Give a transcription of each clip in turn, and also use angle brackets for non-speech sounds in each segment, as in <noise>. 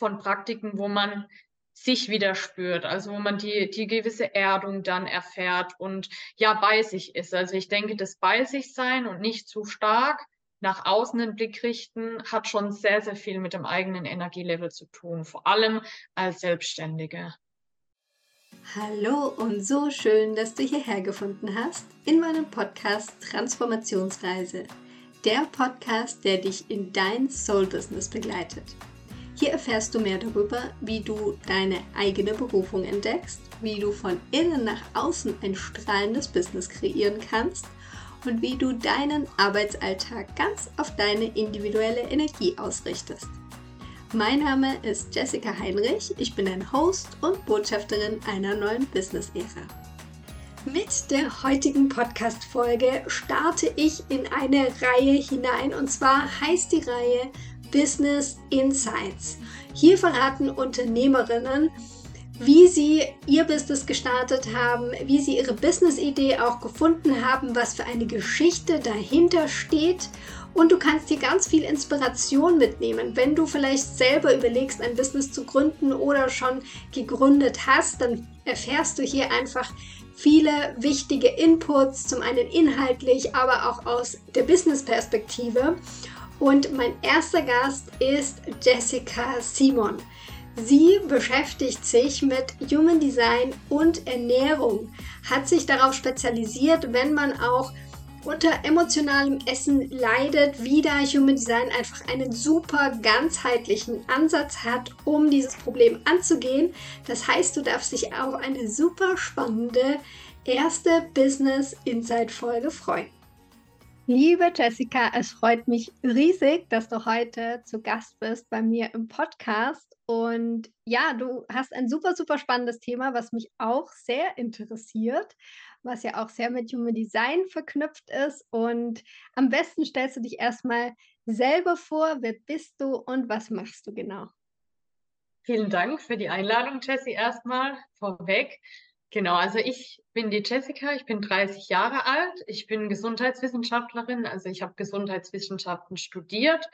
von Praktiken, wo man sich wieder spürt, also wo man die, die gewisse Erdung dann erfährt und ja bei sich ist. Also ich denke, das bei sich sein und nicht zu stark nach außen den Blick richten, hat schon sehr, sehr viel mit dem eigenen Energielevel zu tun, vor allem als Selbstständige. Hallo und so schön, dass du hierher gefunden hast in meinem Podcast Transformationsreise. Der Podcast, der dich in dein Soul-Business begleitet. Hier erfährst du mehr darüber, wie du deine eigene Berufung entdeckst, wie du von innen nach außen ein strahlendes Business kreieren kannst und wie du deinen Arbeitsalltag ganz auf deine individuelle Energie ausrichtest. Mein Name ist Jessica Heinrich, ich bin ein Host und Botschafterin einer neuen Business-Ära. Mit der heutigen Podcast-Folge starte ich in eine Reihe hinein und zwar heißt die Reihe Business Insights. Hier verraten Unternehmerinnen, wie sie ihr Business gestartet haben, wie sie ihre Business-Idee auch gefunden haben, was für eine Geschichte dahinter steht. Und du kannst dir ganz viel Inspiration mitnehmen. Wenn du vielleicht selber überlegst, ein Business zu gründen oder schon gegründet hast, dann erfährst du hier einfach viele wichtige Inputs, zum einen inhaltlich, aber auch aus der Business-Perspektive. Und mein erster Gast ist Jessica Simon. Sie beschäftigt sich mit Human Design und Ernährung, hat sich darauf spezialisiert, wenn man auch unter emotionalem Essen leidet, wie da Human Design einfach einen super ganzheitlichen Ansatz hat, um dieses Problem anzugehen. Das heißt, du darfst dich auf eine super spannende erste Business Insight Folge freuen. Liebe Jessica, es freut mich riesig, dass du heute zu Gast bist bei mir im Podcast. Und ja, du hast ein super, super spannendes Thema, was mich auch sehr interessiert, was ja auch sehr mit Human Design verknüpft ist. Und am besten stellst du dich erstmal selber vor, wer bist du und was machst du genau? Vielen Dank für die Einladung, Jessie, erstmal vorweg. Genau, also ich bin die Jessica, ich bin 30 Jahre alt, ich bin Gesundheitswissenschaftlerin, also ich habe Gesundheitswissenschaften studiert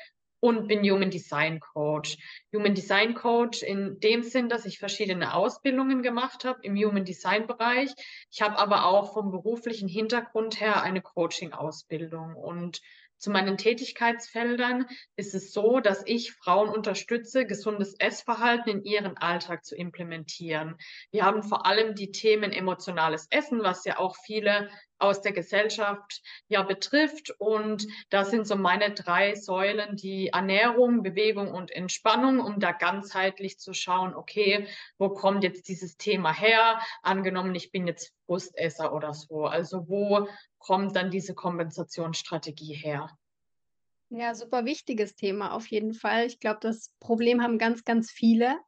und bin Human Design Coach. Human Design Coach in dem Sinn, dass ich verschiedene Ausbildungen gemacht habe im Human Design Bereich. Ich habe aber auch vom beruflichen Hintergrund her eine Coaching-Ausbildung und zu meinen Tätigkeitsfeldern ist es so, dass ich Frauen unterstütze, gesundes Essverhalten in ihren Alltag zu implementieren. Wir haben vor allem die Themen emotionales Essen, was ja auch viele aus der Gesellschaft ja betrifft. Und da sind so meine drei Säulen, die Ernährung, Bewegung und Entspannung, um da ganzheitlich zu schauen, okay, wo kommt jetzt dieses Thema her? Angenommen, ich bin jetzt Brustesser oder so. Also wo kommt dann diese Kompensationsstrategie her? Ja, super wichtiges Thema auf jeden Fall. Ich glaube, das Problem haben ganz, ganz viele.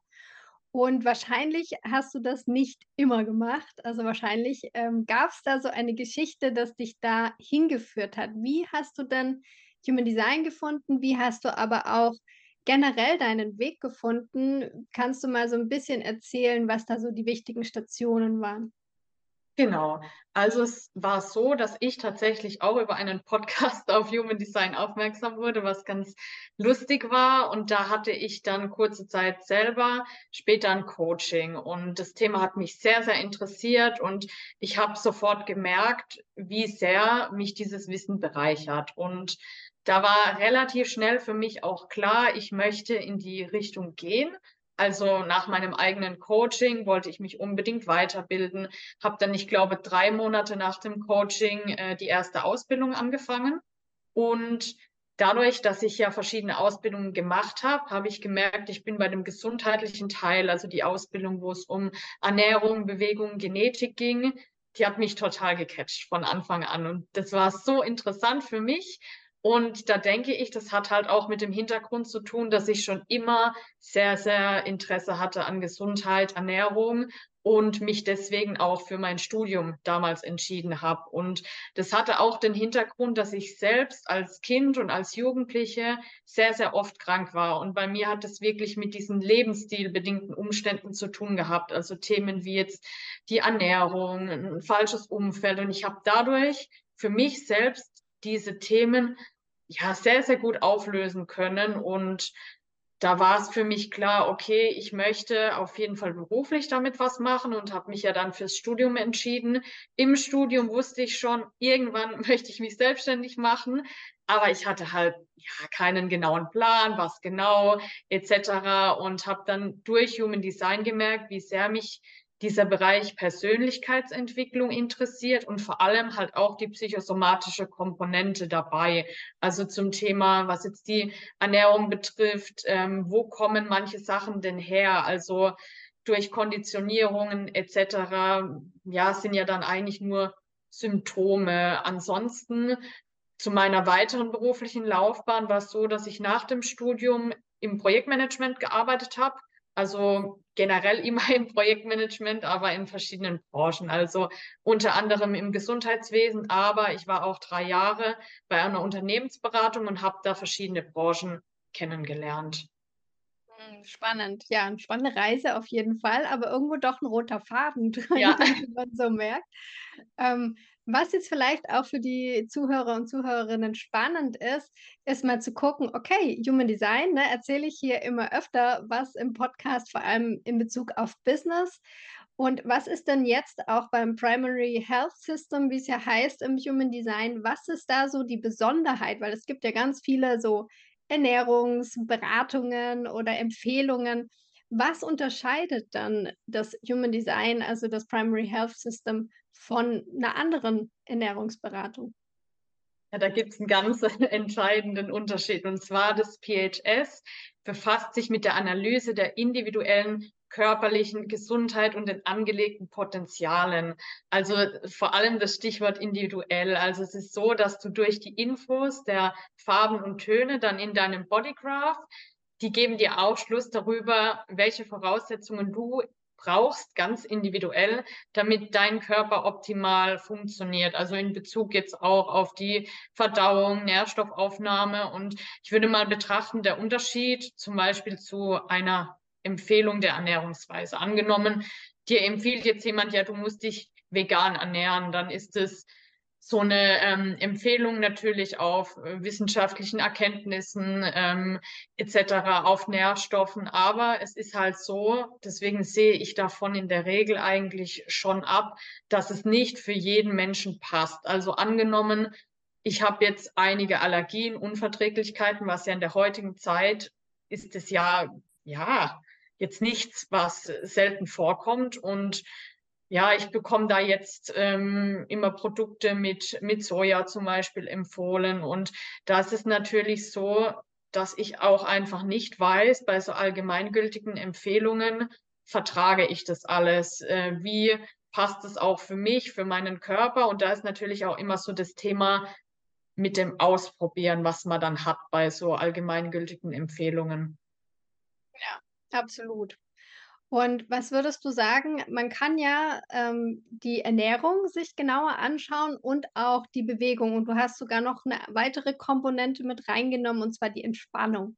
Und wahrscheinlich hast du das nicht immer gemacht. Also wahrscheinlich ähm, gab es da so eine Geschichte, dass dich da hingeführt hat. Wie hast du denn Human Design gefunden? Wie hast du aber auch generell deinen Weg gefunden? Kannst du mal so ein bisschen erzählen, was da so die wichtigen Stationen waren? Genau. Also es war so, dass ich tatsächlich auch über einen Podcast <laughs> auf Human Design aufmerksam wurde, was ganz lustig war. Und da hatte ich dann kurze Zeit selber später ein Coaching. Und das Thema hat mich sehr, sehr interessiert. Und ich habe sofort gemerkt, wie sehr mich dieses Wissen bereichert. Und da war relativ schnell für mich auch klar, ich möchte in die Richtung gehen. Also nach meinem eigenen Coaching wollte ich mich unbedingt weiterbilden, habe dann, ich glaube, drei Monate nach dem Coaching äh, die erste Ausbildung angefangen. Und dadurch, dass ich ja verschiedene Ausbildungen gemacht habe, habe ich gemerkt, ich bin bei dem gesundheitlichen Teil, also die Ausbildung, wo es um Ernährung, Bewegung, Genetik ging, die hat mich total gecatcht von Anfang an. Und das war so interessant für mich, und da denke ich, das hat halt auch mit dem Hintergrund zu tun, dass ich schon immer sehr, sehr Interesse hatte an Gesundheit, Ernährung und mich deswegen auch für mein Studium damals entschieden habe. Und das hatte auch den Hintergrund, dass ich selbst als Kind und als Jugendliche sehr, sehr oft krank war. Und bei mir hat es wirklich mit diesen lebensstilbedingten Umständen zu tun gehabt. Also Themen wie jetzt die Ernährung, ein falsches Umfeld. Und ich habe dadurch für mich selbst diese Themen ja sehr, sehr gut auflösen können und da war es für mich klar, okay, ich möchte auf jeden Fall beruflich damit was machen und habe mich ja dann fürs Studium entschieden. Im Studium wusste ich schon, irgendwann <laughs> möchte ich mich selbstständig machen, aber ich hatte halt ja keinen genauen Plan, was genau etc. und habe dann durch Human Design gemerkt, wie sehr mich dieser Bereich Persönlichkeitsentwicklung interessiert und vor allem halt auch die psychosomatische Komponente dabei. Also zum Thema, was jetzt die Ernährung betrifft, ähm, wo kommen manche Sachen denn her? Also durch Konditionierungen etc. Ja, sind ja dann eigentlich nur Symptome. Ansonsten zu meiner weiteren beruflichen Laufbahn war es so, dass ich nach dem Studium im Projektmanagement gearbeitet habe also generell <laughs> immer im Projektmanagement, aber in verschiedenen Branchen. Also unter anderem im Gesundheitswesen, aber ich war auch drei Jahre bei einer Unternehmensberatung und habe da verschiedene Branchen kennengelernt. Hm, spannend, ja, eine spannende Reise auf jeden Fall, aber irgendwo doch ein roter Faden <laughs> drin, ja. wie man so merkt. Ähm, was jetzt vielleicht auch für die Zuhörer und Zuhörerinnen spannend ist, ist mal zu gucken, okay, Human Design, ne, erzähle ich hier immer öfter was im Podcast, vor allem in Bezug auf Business. Und was ist denn jetzt auch beim Primary Health System, wie es ja heißt im Human Design, was ist da so die Besonderheit? Weil es gibt ja ganz viele so Ernährungsberatungen oder Empfehlungen. Was unterscheidet dann das Human Design, also das Primary Health System, von einer anderen Ernährungsberatung? Ja, da gibt es einen ganz <laughs> entscheidenden Unterschied. Und zwar das PHS befasst sich mit der Analyse der individuellen körperlichen Gesundheit und den angelegten Potenzialen. Also vor allem das Stichwort individuell. Also es ist so, dass du durch die Infos der Farben und Töne dann in deinem Bodygraph die geben dir Aufschluss darüber, welche Voraussetzungen du brauchst, ganz individuell, damit dein Körper optimal funktioniert. Also in Bezug jetzt auch auf die Verdauung, Nährstoffaufnahme. Und ich würde mal betrachten, der Unterschied zum Beispiel zu einer Empfehlung der Ernährungsweise. Angenommen, dir empfiehlt jetzt jemand, ja, du musst dich vegan ernähren, dann ist es so eine ähm, Empfehlung natürlich auf äh, wissenschaftlichen Erkenntnissen ähm, etc., auf Nährstoffen. Aber es ist halt so, deswegen sehe ich davon in der Regel eigentlich schon ab, dass es nicht für jeden Menschen passt. Also angenommen, ich habe jetzt einige Allergien, Unverträglichkeiten, was ja in der heutigen Zeit ist es ja, ja, jetzt nichts, was selten vorkommt und ja, ich bekomme da jetzt ähm, immer Produkte mit, mit Soja zum Beispiel empfohlen. Und da ist es natürlich so, dass ich auch einfach nicht weiß, bei so allgemeingültigen Empfehlungen vertrage ich das alles. Äh, wie passt es auch für mich, für meinen Körper? Und da ist natürlich auch immer so das Thema mit dem Ausprobieren, was man dann hat bei so allgemeingültigen Empfehlungen. Ja, absolut. Und was würdest du sagen? Man kann ja ähm, die Ernährung sich genauer anschauen und auch die Bewegung. Und du hast sogar noch eine weitere Komponente mit reingenommen, und zwar die Entspannung.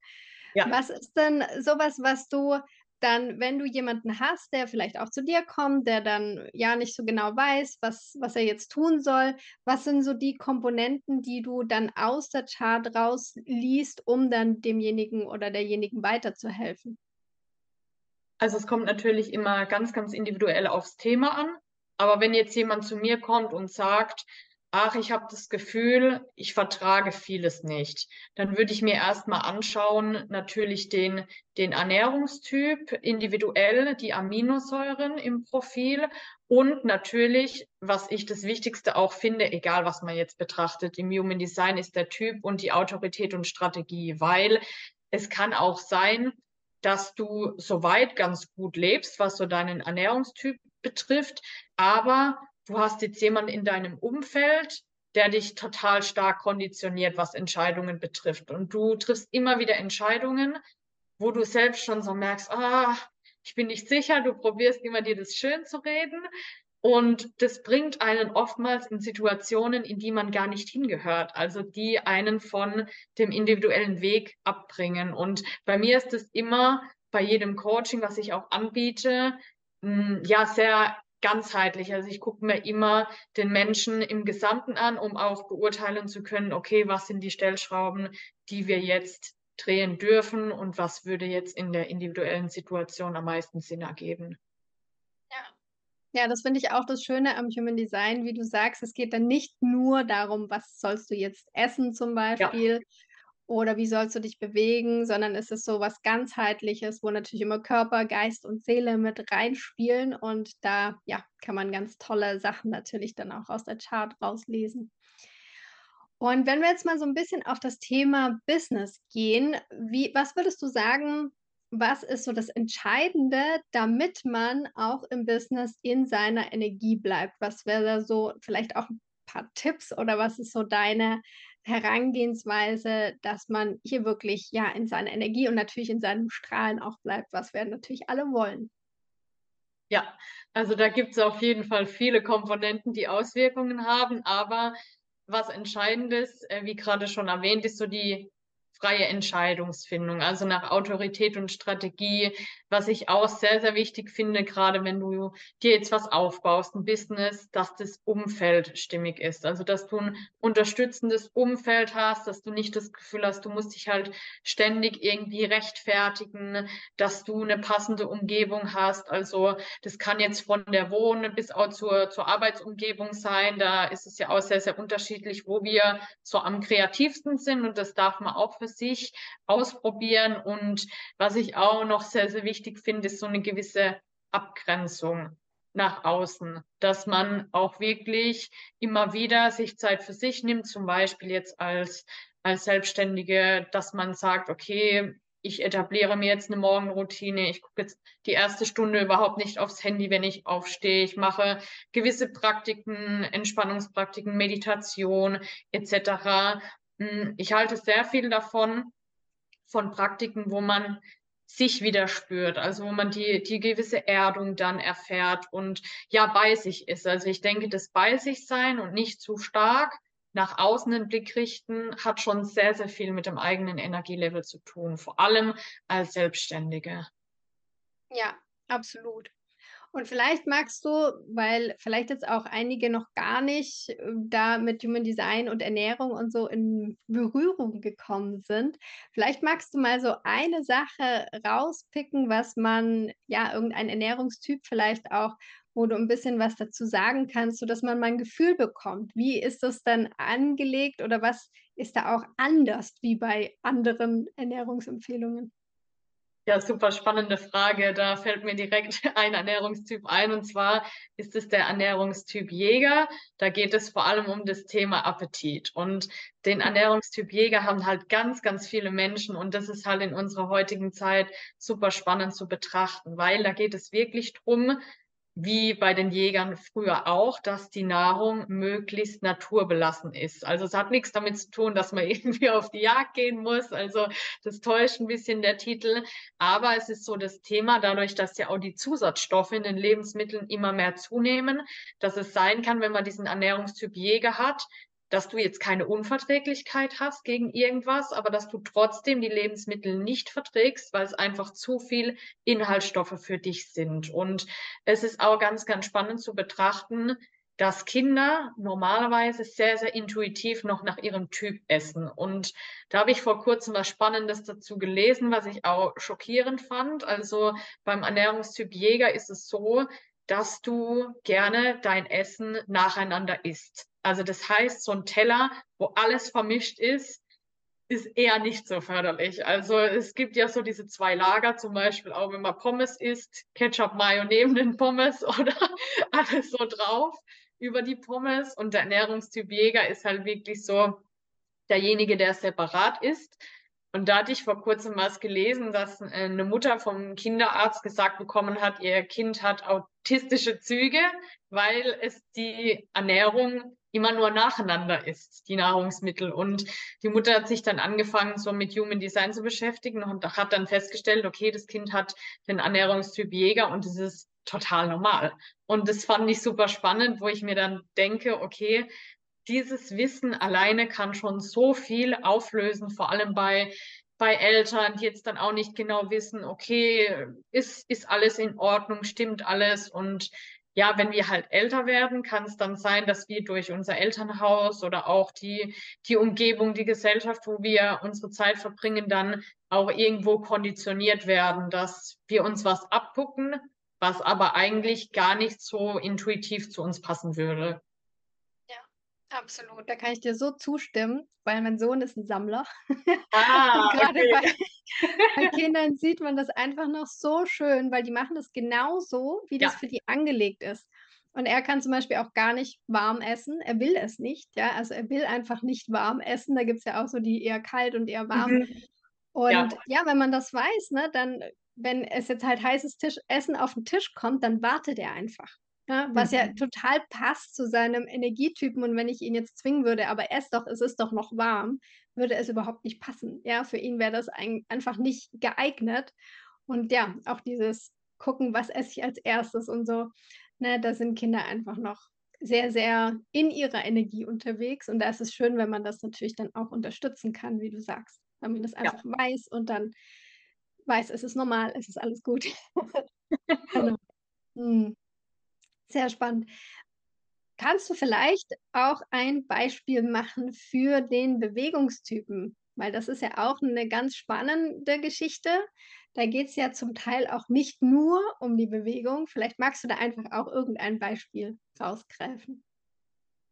Ja. Was ist denn sowas, was du dann, wenn du jemanden hast, der vielleicht auch zu dir kommt, der dann ja nicht so genau weiß, was, was er jetzt tun soll, was sind so die Komponenten, die du dann aus der Chart rausliest, um dann demjenigen oder derjenigen weiterzuhelfen? Also es kommt natürlich immer ganz, ganz individuell aufs Thema an. Aber wenn jetzt jemand zu mir kommt und sagt, ach, ich habe das Gefühl, ich vertrage vieles nicht, dann würde ich mir erstmal anschauen, natürlich den, den Ernährungstyp, individuell die Aminosäuren im Profil und natürlich, was ich das Wichtigste auch finde, egal was man jetzt betrachtet, im Human Design ist der Typ und die Autorität und Strategie, weil es kann auch sein, dass du soweit ganz gut lebst, was so deinen Ernährungstyp betrifft, aber du hast jetzt jemanden in deinem Umfeld, der dich total stark konditioniert, was Entscheidungen betrifft. Und du triffst immer wieder Entscheidungen, wo du selbst schon so merkst, ah, ich bin nicht sicher, du probierst immer dir das schön zu reden, und das bringt einen oftmals in Situationen, in die man gar nicht hingehört, also die einen von dem individuellen Weg abbringen. Und bei mir ist es immer bei jedem Coaching, was ich auch anbiete, hm, ja, sehr ganzheitlich. Also ich gucke mir immer den Menschen im Gesamten an, um auch beurteilen zu können, okay, was sind die Stellschrauben, die wir jetzt drehen dürfen und was würde jetzt in der individuellen Situation am meisten Sinn ergeben. Ja, das finde ich auch das Schöne am Human Design, wie du sagst, es geht dann nicht nur darum, was sollst du jetzt essen zum Ja. Beispiel oder wie sollst du dich bewegen, sondern es ist so was Ganzheitliches, wo natürlich immer Körper, Geist und Seele mit reinspielen und da, ja, kann man ganz tolle Sachen natürlich dann auch aus der Chart rauslesen. Und wenn wir jetzt mal so ein bisschen auf das Thema Business gehen, wie was würdest du sagen, was ist so das Entscheidende, damit man auch im Business in seiner Energie bleibt? Was wäre da so vielleicht auch ein paar Tipps oder was ist so deine Herangehensweise, dass man hier wirklich, ja, in seiner Energie und natürlich in seinem Strahlen auch bleibt, was wir natürlich alle wollen? Ja, also da gibt es auf jeden Fall viele Komponenten, die Auswirkungen haben, aber was Entscheidendes, äh, wie gerade schon erwähnt, ist so die freie Entscheidungsfindung, also nach Autorität und Strategie, was ich auch sehr, sehr wichtig finde, gerade wenn du dir jetzt was aufbaust, ein Business, dass das Umfeld stimmig ist. Also, dass du ein unterstützendes Umfeld hast, dass du nicht das Gefühl hast, du musst dich halt ständig irgendwie rechtfertigen, dass du eine passende Umgebung hast. Also, das kann jetzt von der Wohn- bis auch zur, zur Arbeitsumgebung sein. Da ist es ja auch sehr, sehr unterschiedlich, wo wir so am kreativsten sind und das darf man auch für sich ausprobieren. Und was ich auch noch sehr, sehr wichtig finde, ist so eine gewisse Abgrenzung nach außen, dass man auch wirklich immer wieder sich Zeit für sich nimmt, zum Beispiel jetzt als, als Selbstständige, dass man sagt, okay, ich etabliere mir jetzt eine Morgenroutine, ich gucke jetzt die erste Stunde überhaupt nicht aufs Handy, wenn ich aufstehe, ich mache gewisse Praktiken, Entspannungspraktiken, Meditation etc. Hm, ich halte sehr viel davon, von Praktiken, wo man sich wieder spürt, also wo man die, die gewisse Erdung dann erfährt und ja bei sich ist. Also ich denke, das bei sich sein und nicht zu stark nach außen den Blick richten, hat schon sehr, sehr viel mit dem eigenen Energielevel zu tun, vor allem als Selbstständige. Ja, absolut. Und vielleicht magst du, weil vielleicht jetzt auch einige noch gar nicht äh, da mit Human Design und Ernährung und so in Berührung gekommen sind, vielleicht magst du mal so eine Sache rauspicken, was man, ja, irgendein Ernährungstyp vielleicht auch, wo du ein bisschen was dazu sagen kannst, sodass man mal ein Gefühl bekommt. Wie ist das dann angelegt oder was ist da auch anders wie bei anderen Ernährungsempfehlungen? Ja, super spannende Frage. Da fällt mir direkt <laughs> ein Ernährungstyp ein, und zwar ist es der Ernährungstyp Jäger. Da geht es vor allem um das Thema Appetit. Und den Ernährungstyp Jäger haben halt ganz, ganz viele Menschen und das ist halt in unserer heutigen Zeit super spannend zu betrachten, weil da geht es wirklich drum, wie bei den Jägern früher auch, dass die Nahrung möglichst naturbelassen ist. Also es hat nichts damit zu tun, dass man <laughs> irgendwie auf die Jagd gehen muss. Also das täuscht ein bisschen der Titel. Aber es ist so das Thema, dadurch, dass ja auch die Zusatzstoffe in den Lebensmitteln immer mehr zunehmen, dass es sein kann, wenn man diesen Ernährungstyp Jäger hat, dass du jetzt keine Unverträglichkeit hast gegen irgendwas, aber dass du trotzdem die Lebensmittel nicht verträgst, weil es einfach zu viel Inhaltsstoffe für dich sind. Und es ist auch ganz, ganz spannend zu betrachten, dass Kinder normalerweise sehr, sehr intuitiv noch nach ihrem Typ essen. Und da habe ich vor kurzem was Spannendes dazu gelesen, was ich auch schockierend fand. Also beim Ernährungstyp Jäger ist es so, dass du gerne dein Essen nacheinander isst. Also das heißt, so ein Teller, wo alles vermischt ist, ist eher nicht so förderlich. Also es gibt ja so diese zwei Lager, zum Beispiel auch wenn man Pommes isst, Ketchup, Mayo neben den Pommes <laughs> oder alles so drauf über die Pommes. Und der Ernährungstyp Jäger ist halt wirklich so derjenige, der separat isst. Und da hatte ich vor kurzem was gelesen, dass äh, eine Mutter vom Kinderarzt gesagt bekommen hat, ihr Kind hat autistische Züge, weil es die Ernährung immer nur nacheinander isst, die Nahrungsmittel. Und die Mutter hat sich dann angefangen, so mit Human Design zu beschäftigen und hat dann festgestellt, okay, das Kind hat den Ernährungstyp Jäger und das ist total normal. Und das fand ich super spannend, wo ich mir dann denke, okay, dieses Wissen alleine kann schon so viel auflösen, vor allem bei bei Eltern, die jetzt dann auch nicht genau wissen, okay, ist, ist alles in Ordnung, stimmt alles und ja, wenn wir halt älter werden, kann es dann sein, dass wir durch unser Elternhaus oder auch die, die Umgebung, die Gesellschaft, wo wir unsere Zeit verbringen, dann auch irgendwo konditioniert werden, dass wir uns was abgucken, was aber eigentlich gar nicht so intuitiv zu uns passen würde. Absolut, da kann ich dir so zustimmen, weil mein Sohn ist ein Sammler. <laughs> Ah, Und gerade okay. bei, <laughs> bei Kindern sieht man das einfach noch so schön, weil die machen das genauso, wie das Ja. für die angelegt ist. Und er kann zum Beispiel auch gar nicht warm essen. Er will es nicht, ja. Also er will einfach nicht warm essen. Da gibt es ja auch so die eher kalt und eher warm. Mhm. Ja. Und ja, wenn man das weiß, ne, dann, wenn es jetzt halt heißes Tisch Essen auf den Tisch kommt, dann wartet er einfach. Ja, was ja Mhm. total passt zu seinem Energietypen und wenn ich ihn jetzt zwingen würde: „Aber ess doch, es ist doch noch warm“, würde es überhaupt nicht passen. Ja, für ihn wäre das ein einfach nicht geeignet. Und ja, auch dieses gucken, was esse ich als Erstes und so, ne, da sind Kinder einfach noch sehr, sehr in ihrer Energie unterwegs und da ist es schön, wenn man das natürlich dann auch unterstützen kann, wie du sagst, wenn man das Ja. einfach weiß und dann weiß, es ist normal, es ist alles gut. <laughs> <laughs> Genau. Mhm. Sehr spannend. Kannst du vielleicht auch ein Beispiel machen für den Bewegungstypen? Weil das ist ja auch eine ganz spannende Geschichte. Da geht es ja zum Teil auch nicht nur um die Bewegung. Vielleicht magst du da einfach auch irgendein Beispiel rausgreifen.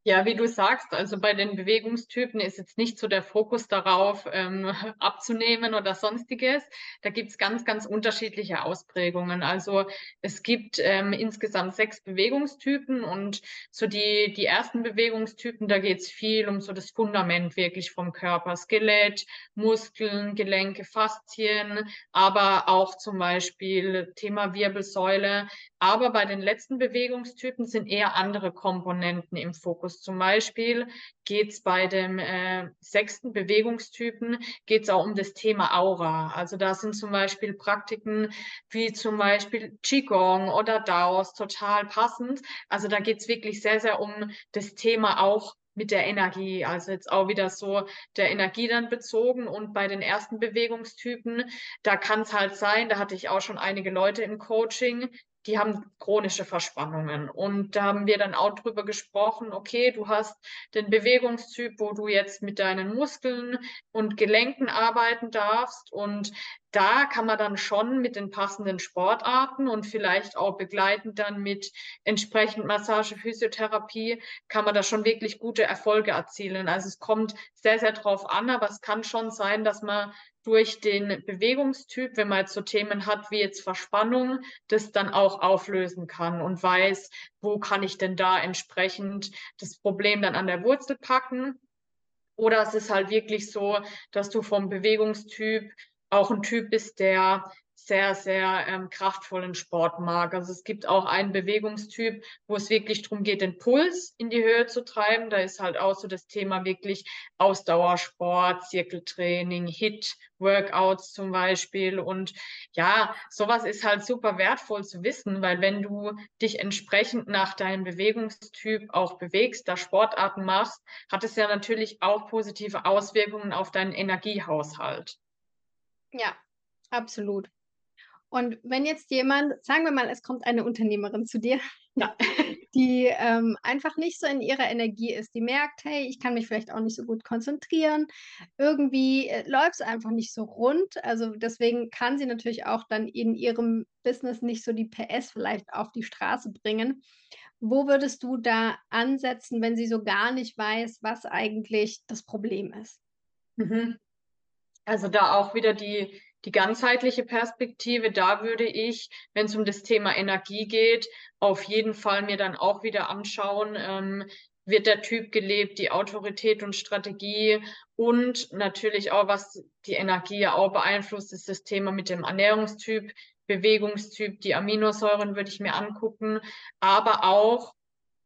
Ja, wie du sagst, also bei den Bewegungstypen ist jetzt nicht so der Fokus darauf, ähm, <laughs> abzunehmen oder sonstiges. Da gibt's ganz, ganz unterschiedliche Ausprägungen. Also es gibt ähm, insgesamt sechs Bewegungstypen und so die, die ersten Bewegungstypen, da geht's viel um so das Fundament wirklich vom Körper. Skelett, Muskeln, Gelenke, Faszien, aber auch zum Beispiel Thema Wirbelsäule. Aber bei den letzten Bewegungstypen sind eher andere Komponenten im Fokus. Zum Beispiel geht's bei dem äh, sechsten Bewegungstypen geht's auch um das Thema Aura. Also da sind zum Beispiel Praktiken wie zum Beispiel Qigong oder Daos total passend. Also da geht's wirklich sehr, sehr um das Thema auch mit der Energie. Also jetzt auch wieder so der Energie dann bezogen. Und bei den ersten Bewegungstypen, da kann es halt sein, da hatte ich auch schon einige Leute im Coaching, die haben chronische Verspannungen. Und da haben wir dann auch drüber gesprochen, okay, du hast den Bewegungstyp, wo du jetzt mit deinen Muskeln und Gelenken arbeiten darfst. Und da kann man dann schon mit den passenden Sportarten und vielleicht auch begleitend dann mit entsprechend Massage, Physiotherapie, kann man da schon wirklich gute Erfolge erzielen. Also es kommt sehr, sehr drauf an, aber es kann schon sein, dass man durch den Bewegungstyp, wenn man jetzt so Themen hat wie jetzt Verspannung, das dann auch auflösen kann und weiß, wo kann ich denn da entsprechend das Problem dann an der Wurzel packen. Oder es ist halt wirklich so, dass du vom Bewegungstyp auch ein Typ bist, der sehr, sehr ähm, kraftvollen Sport mag. Also es gibt auch einen Bewegungstyp, wo es wirklich darum geht, den Puls in die Höhe zu treiben. Da ist halt auch so das Thema wirklich Ausdauersport, Zirkeltraining, Hit, Workouts zum Beispiel. Und ja, sowas ist halt super wertvoll zu wissen, weil wenn du dich entsprechend nach deinem Bewegungstyp auch bewegst, da Sportarten machst, hat es ja natürlich auch positive Auswirkungen auf deinen Energiehaushalt. Ja, absolut. Und wenn jetzt jemand, sagen wir mal, es kommt eine Unternehmerin zu dir, Ja. <laughs> die ähm, einfach nicht so in ihrer Energie ist, die merkt, hey, ich kann mich vielleicht auch nicht so gut konzentrieren, irgendwie äh, läuft es einfach nicht so rund. Also deswegen kann sie natürlich auch dann in ihrem Business nicht so die PS vielleicht auf die Straße bringen. Wo würdest du da ansetzen, wenn sie so gar nicht weiß, was eigentlich das Problem ist? Mhm. Also da auch wieder die, die ganzheitliche Perspektive. Da würde ich, wenn es um das Thema Energie geht, auf jeden Fall mir dann auch wieder anschauen, ähm, wird der Typ gelebt, die Autorität und Strategie und natürlich auch, was die Energie ja auch beeinflusst, ist das Thema mit dem Ernährungstyp, Bewegungstyp, die Aminosäuren würde ich mir angucken, aber auch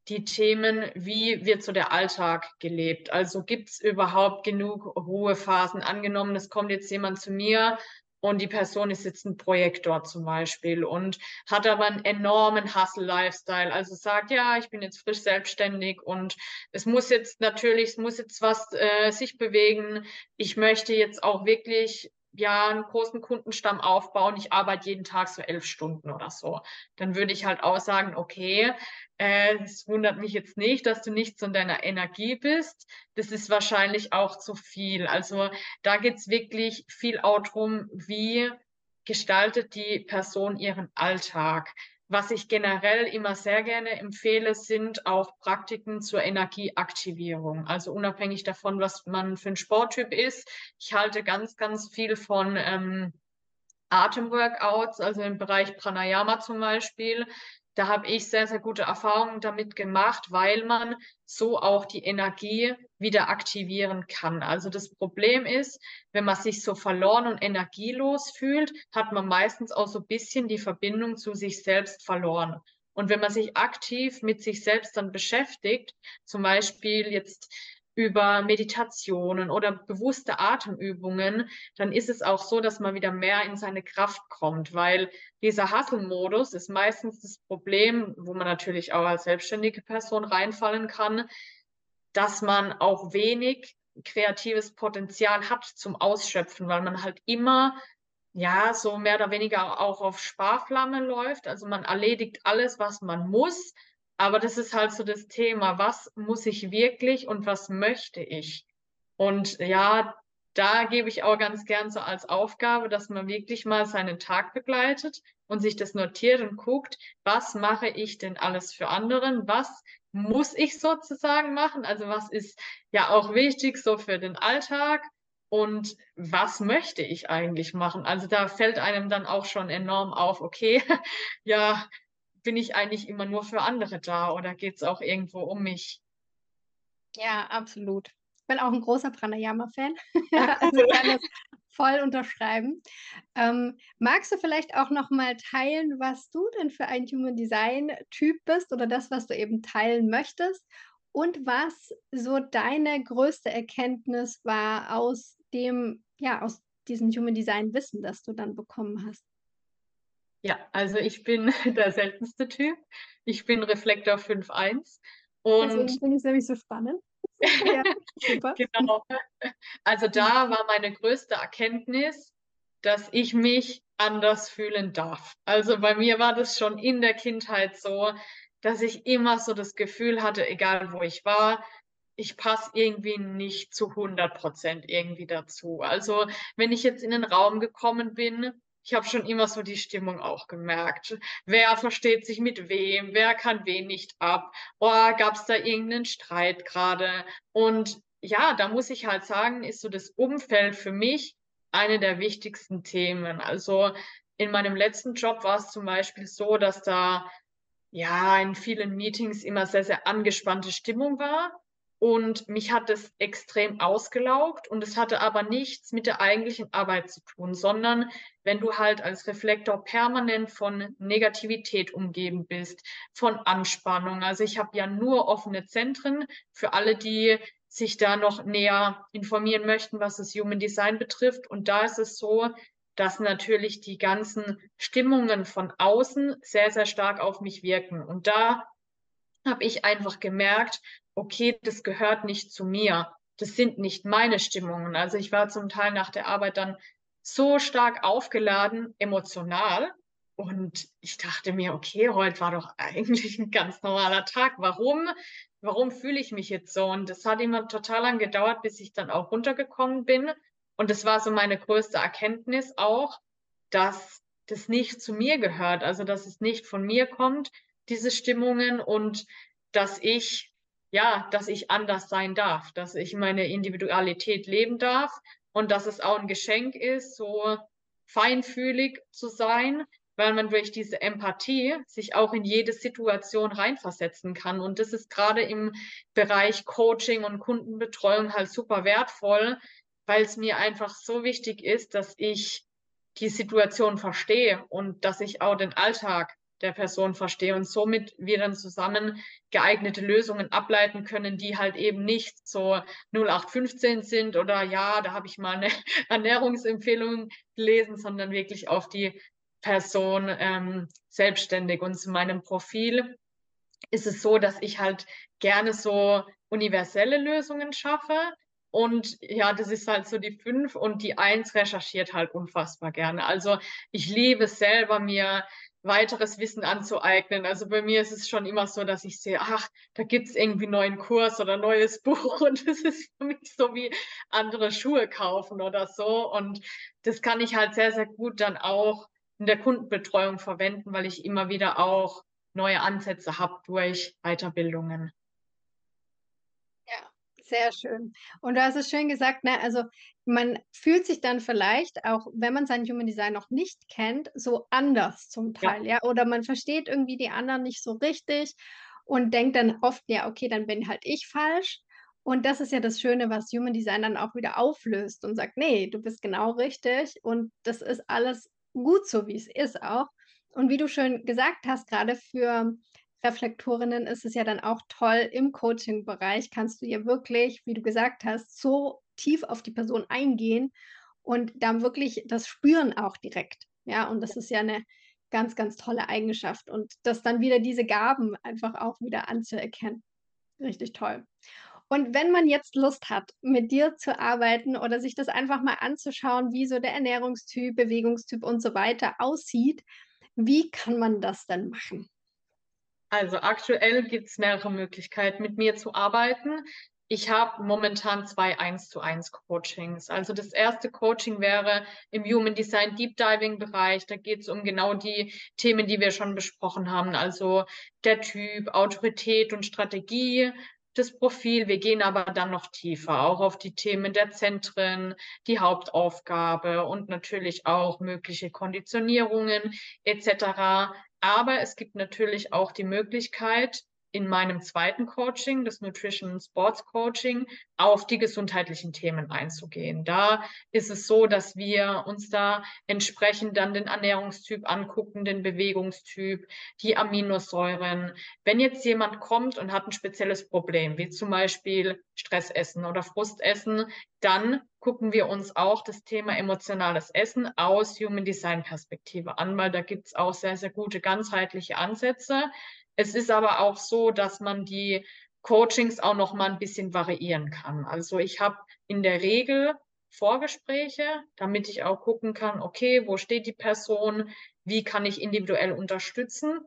die Themen, wie wird so der Alltag gelebt? Also gibt es überhaupt genug Ruhephasen? Angenommen, es kommt jetzt jemand zu mir und die Person ist jetzt ein Projektor zum Beispiel und hat aber einen enormen Hustle-Lifestyle. Also sagt, ja, ich bin jetzt frisch selbstständig und es muss jetzt natürlich, es muss jetzt was äh, sich bewegen. Ich möchte jetzt auch wirklich ja einen großen Kundenstamm aufbauen, ich arbeite jeden Tag so elf Stunden oder so. Dann würde ich halt auch sagen, okay, äh, es wundert mich jetzt nicht, dass du nicht so in deiner Energie bist. Das ist wahrscheinlich auch zu viel. Also da geht's wirklich viel auch drum, wie gestaltet die Person ihren Alltag. Was ich generell immer sehr gerne empfehle, sind auch Praktiken zur Energieaktivierung. Also unabhängig davon, was man für ein Sporttyp ist. Ich halte ganz, ganz viel von ähm, Atemworkouts, also im Bereich Pranayama zum Beispiel. Da habe ich sehr, sehr gute Erfahrungen damit gemacht, weil man so auch die Energie wieder aktivieren kann. Also das Problem ist, wenn man sich so verloren und energielos fühlt, hat man meistens auch so ein bisschen die Verbindung zu sich selbst verloren. Und wenn man sich aktiv mit sich selbst dann beschäftigt, zum Beispiel jetzt über Meditationen oder bewusste Atemübungen, dann ist es auch so, dass man wieder mehr in seine Kraft kommt, weil dieser Hustle-Modus ist meistens das Problem, wo man natürlich auch als selbstständige Person reinfallen kann, dass man auch wenig kreatives Potenzial hat zum Ausschöpfen, weil man halt immer ja, so mehr oder weniger auch auf Sparflamme läuft. Also man erledigt alles, was man muss, aber das ist halt so das Thema, was muss ich wirklich und was möchte ich? Und ja, da gebe ich auch ganz gern so als Aufgabe, dass man wirklich mal seinen Tag begleitet und sich das notiert und guckt, was mache ich denn alles für anderen? Was muss ich sozusagen machen? Also was ist ja auch wichtig so für den Alltag? Und was möchte ich eigentlich machen? Also da fällt einem dann auch schon enorm auf, okay, <laughs> ja, bin ich eigentlich immer nur für andere da oder geht es auch irgendwo um mich? Ja, absolut. Ich bin auch ein großer Pranayama-Fan. <laughs> also kann das voll unterschreiben. Ähm, magst du vielleicht auch noch mal teilen, was du denn für ein Human Design-Typ bist oder das, was du eben teilen möchtest und was so deine größte Erkenntnis war aus dem, ja, aus diesem Human Design Wissen, das du dann bekommen hast? Ja, also ich bin <laughs> der seltenste Typ. Ich bin Reflektor 5.1 und Deswegen finde ich es nämlich so spannend. <laughs> ja, super. genau. Also da war meine größte Erkenntnis, dass ich mich anders fühlen darf. Also bei mir war das schon in der Kindheit so, dass ich immer so das Gefühl hatte, egal wo ich war, ich passe irgendwie nicht zu 100 Prozent irgendwie dazu. Also wenn ich jetzt in den Raum gekommen bin, ich habe schon immer so die Stimmung auch gemerkt. Wer versteht sich mit wem? Wer kann wen nicht ab? Oh, gab es da irgendeinen Streit gerade? Und ja, da muss ich halt sagen, ist so das Umfeld für mich eine der wichtigsten Themen. Also in meinem letzten Job war es zum Beispiel so, dass da ja in vielen Meetings immer sehr, sehr angespannte Stimmung war. Und mich hat es extrem ausgelaugt und es hatte aber nichts mit der eigentlichen Arbeit zu tun, sondern wenn du halt als Reflektor permanent von Negativität umgeben bist, von Anspannung. Also ich habe ja nur offene Zentren für alle, die sich da noch näher informieren möchten, was das Human Design betrifft. Und da ist es so, dass natürlich die ganzen Stimmungen von außen sehr, sehr stark auf mich wirken. Und da habe ich einfach gemerkt, okay, das gehört nicht zu mir. Das sind nicht meine Stimmungen. Also ich war zum Teil nach der Arbeit dann so stark aufgeladen, emotional. Und ich dachte mir, okay, heute war doch <laughs> eigentlich ein ganz normaler Tag. Warum? Warum fühle ich mich jetzt so? Und das hat immer total lang gedauert, bis ich dann auch runtergekommen bin. Und das war so meine größte Erkenntnis auch, dass das nicht zu mir gehört. Also, dass es nicht von mir kommt, diese Stimmungen und dass ich ja, dass ich anders sein darf, dass ich meine Individualität leben darf und dass es auch ein Geschenk ist, so feinfühlig zu sein, weil man durch diese Empathie sich auch in jede Situation reinversetzen kann. Und das ist gerade im Bereich Coaching und Kundenbetreuung halt super wertvoll, weil es mir einfach so wichtig ist, dass ich die Situation verstehe und dass ich auch den Alltag der Person verstehe und somit wir dann zusammen geeignete Lösungen ableiten können, die halt eben nicht so 0815 sind oder ja, da habe ich mal eine <laughs> Ernährungsempfehlung gelesen, sondern wirklich auf die Person ähm, selbstständig. Und zu meinem Profil ist es so, dass ich halt gerne so universelle Lösungen schaffe, Und ja, das ist halt so die fünf und die eins recherchiert halt unfassbar gerne. Also ich liebe selber mir weiteres Wissen anzueignen. Also bei mir ist es schon immer so, dass ich sehe, ach, da gibt's irgendwie neuen Kurs oder neues <laughs> Buch und das ist für mich so wie andere Schuhe kaufen oder so. Und das kann ich halt sehr, sehr gut dann auch in der Kundenbetreuung verwenden, weil ich immer wieder auch neue Ansätze habe durch Weiterbildungen. Sehr schön. Und du hast es schön gesagt, ne? Also man fühlt sich dann vielleicht auch, wenn man sein Human Design noch nicht kennt, so anders zum Teil, ja. ja? Oder man versteht irgendwie die anderen nicht so richtig und denkt dann oft, ja, okay, dann bin halt ich falsch. Und das ist ja das Schöne, was Human Design dann auch wieder auflöst und sagt, nee, du bist genau richtig und das ist alles gut so, wie es ist auch. Und wie du schön gesagt hast, gerade für Reflektorinnen ist es ja dann auch toll, im Coaching-Bereich kannst du ja wirklich, wie du gesagt hast, so tief auf die Person eingehen und dann wirklich das spüren auch direkt. Ja, und das ist ja eine ganz, ganz tolle Eigenschaft und das dann wieder diese Gaben einfach auch wieder anzuerkennen. Richtig toll. Und wenn man jetzt Lust hat, mit dir zu arbeiten oder sich das einfach mal anzuschauen, wie so der Ernährungstyp, Bewegungstyp und so weiter aussieht, wie kann man das denn machen? Also aktuell gibt es mehrere Möglichkeiten, mit mir zu arbeiten. Ich habe momentan zwei 1 zu 1 Coachings. Also das erste Coaching wäre im Human Design Deep Diving Bereich. Da geht es um genau die Themen, die wir schon besprochen haben. Also der Typ, Autorität und Strategie, das Profil. Wir gehen aber dann noch tiefer, auch auf die Themen der Zentren, die Hauptaufgabe und natürlich auch mögliche Konditionierungen etc. Aber es gibt natürlich auch die Möglichkeit, in meinem zweiten Coaching, das Nutrition Sports Coaching, auf die gesundheitlichen Themen einzugehen. Da ist es so, dass wir uns da entsprechend dann den Ernährungstyp angucken, den Bewegungstyp, die Aminosäuren. Wenn jetzt jemand kommt und hat ein spezielles Problem, wie zum Beispiel Stressessen oder Frustessen, dann gucken wir uns auch das Thema emotionales Essen aus Human Design Perspektive an, weil da gibt es auch sehr, sehr gute ganzheitliche Ansätze. Es ist aber auch so, dass man die Coachings auch noch mal ein bisschen variieren kann. Also ich habe in der Regel Vorgespräche, damit ich auch gucken kann, okay, wo steht die Person, wie kann ich individuell unterstützen.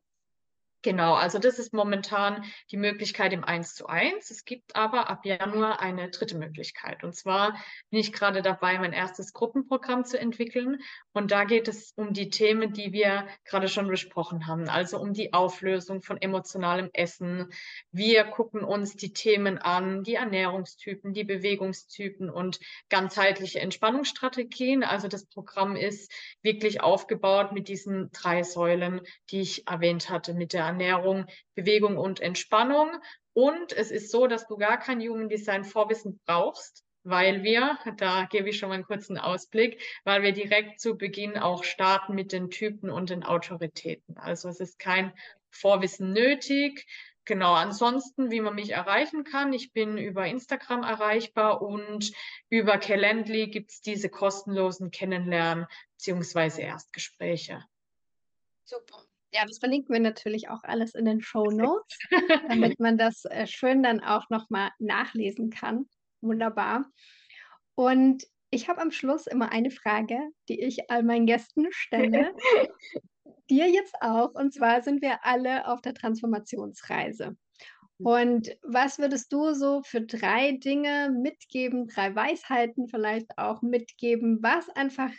Genau, also das ist momentan die Möglichkeit im 1 zu 1. Es gibt aber ab Januar eine dritte Möglichkeit. Und zwar bin ich gerade dabei, mein erstes Gruppenprogramm zu entwickeln. Und da geht es um die Themen, die wir gerade schon besprochen haben. Also um die Auflösung von emotionalem Essen. Wir gucken uns die Themen an, die Ernährungstypen, die Bewegungstypen und ganzheitliche Entspannungsstrategien. Also das Programm ist wirklich aufgebaut mit diesen drei Säulen, die ich erwähnt hatte, mit der Ernährung, Bewegung und Entspannung. Und es ist so, dass du gar kein Human Design Vorwissen brauchst, weil wir, da gebe ich schon mal einen kurzen Ausblick, weil wir direkt zu Beginn auch starten mit den Typen und den Autoritäten. Also es ist kein Vorwissen nötig. Genau, ansonsten, wie man mich erreichen kann, ich bin über Instagram erreichbar und über Calendly gibt es diese kostenlosen Kennenlernen bzw. Erstgespräche. Super. Ja, das verlinken wir natürlich auch alles in den Show Notes, damit man das äh, schön dann auch nochmal nachlesen kann. Wunderbar. Und ich habe am Schluss immer eine Frage, die ich all meinen Gästen stelle. <laughs> Dir jetzt auch. Und zwar sind wir alle auf der Transformationsreise. Mhm. Und was würdest du so für drei Dinge mitgeben, drei Weisheiten vielleicht auch mitgeben, was einfach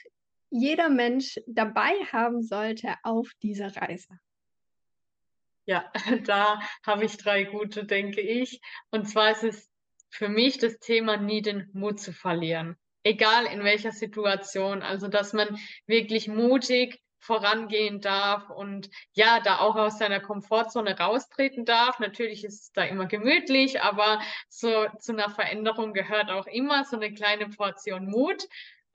jeder Mensch dabei haben sollte auf dieser Reise? Ja, <laughs> da habe ich drei gute, denke ich. Und zwar ist es für mich das Thema, nie den Mut zu verlieren. Egal in welcher Situation. Also, dass man wirklich mutig vorangehen darf und ja, da auch aus seiner Komfortzone raustreten darf. Natürlich ist es da immer gemütlich, aber so zu einer Veränderung gehört auch immer so eine kleine Portion Mut.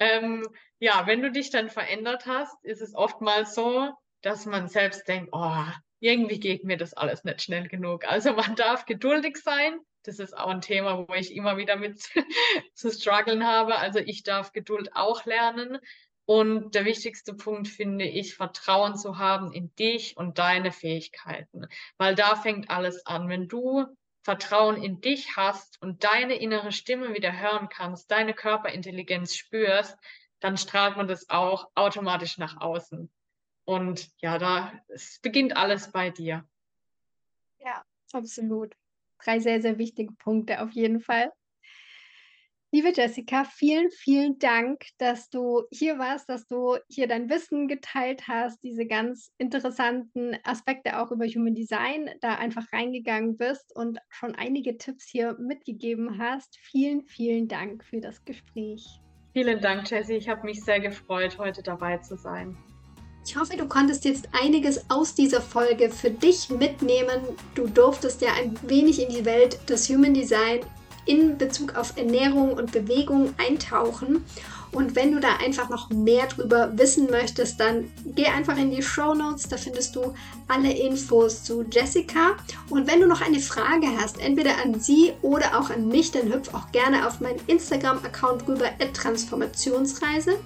Ähm, ja, wenn du dich dann verändert hast, ist es oftmals so, dass man selbst denkt, oh, irgendwie geht mir das alles nicht schnell genug. Also man <laughs> darf geduldig sein. Das ist auch ein Thema, wo ich immer wieder mit <laughs> zu strugglen habe. Also ich darf Geduld auch lernen. Und der wichtigste Punkt finde ich, Vertrauen zu haben in dich und deine Fähigkeiten. Weil da fängt alles an. Wenn du Vertrauen in dich hast und deine innere Stimme wieder hören kannst, deine Körperintelligenz spürst, dann strahlt man das auch automatisch nach außen. Und ja, da es beginnt alles bei dir. Ja, absolut. Drei sehr, sehr wichtige Punkte auf jeden Fall. Liebe Jessica, vielen, vielen Dank, dass du hier warst, dass du hier dein Wissen geteilt hast, diese ganz interessanten Aspekte auch über Human Design da einfach reingegangen bist und schon einige Tipps hier mitgegeben hast. Vielen, vielen Dank für das Gespräch. Vielen Dank, Jessie. Ich habe mich sehr gefreut, heute dabei zu sein. Ich hoffe, du konntest jetzt einiges aus dieser Folge für dich mitnehmen. Du durftest ja ein wenig in die Welt des Human Design in Bezug auf Ernährung und Bewegung eintauchen. Und wenn du da einfach noch mehr drüber wissen möchtest, dann geh einfach in die Show Notes, da findest du alle Infos zu Jessica. Und wenn du noch eine Frage hast, entweder an sie oder auch an mich, dann hüpf auch gerne auf meinen Instagram-Account rüber, Transformationsreise.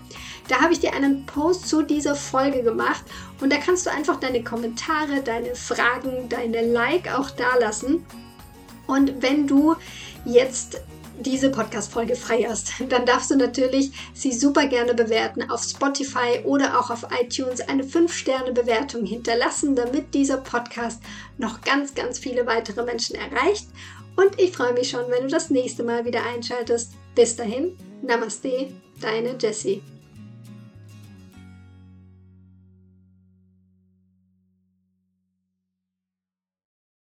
Da habe ich dir einen Post zu dieser Folge gemacht und da kannst du einfach deine Kommentare, deine Fragen, deine Like auch da lassen. Und wenn du jetzt diese Podcast-Folge feierst, <laughs> dann darfst du natürlich sie super gerne bewerten auf Spotify oder auch auf iTunes eine 5-Sterne-Bewertung hinterlassen, damit dieser Podcast noch ganz, ganz viele weitere Menschen erreicht. Und ich freue mich schon, wenn du das nächste Mal wieder einschaltest. Bis dahin, Namaste, deine Jessie.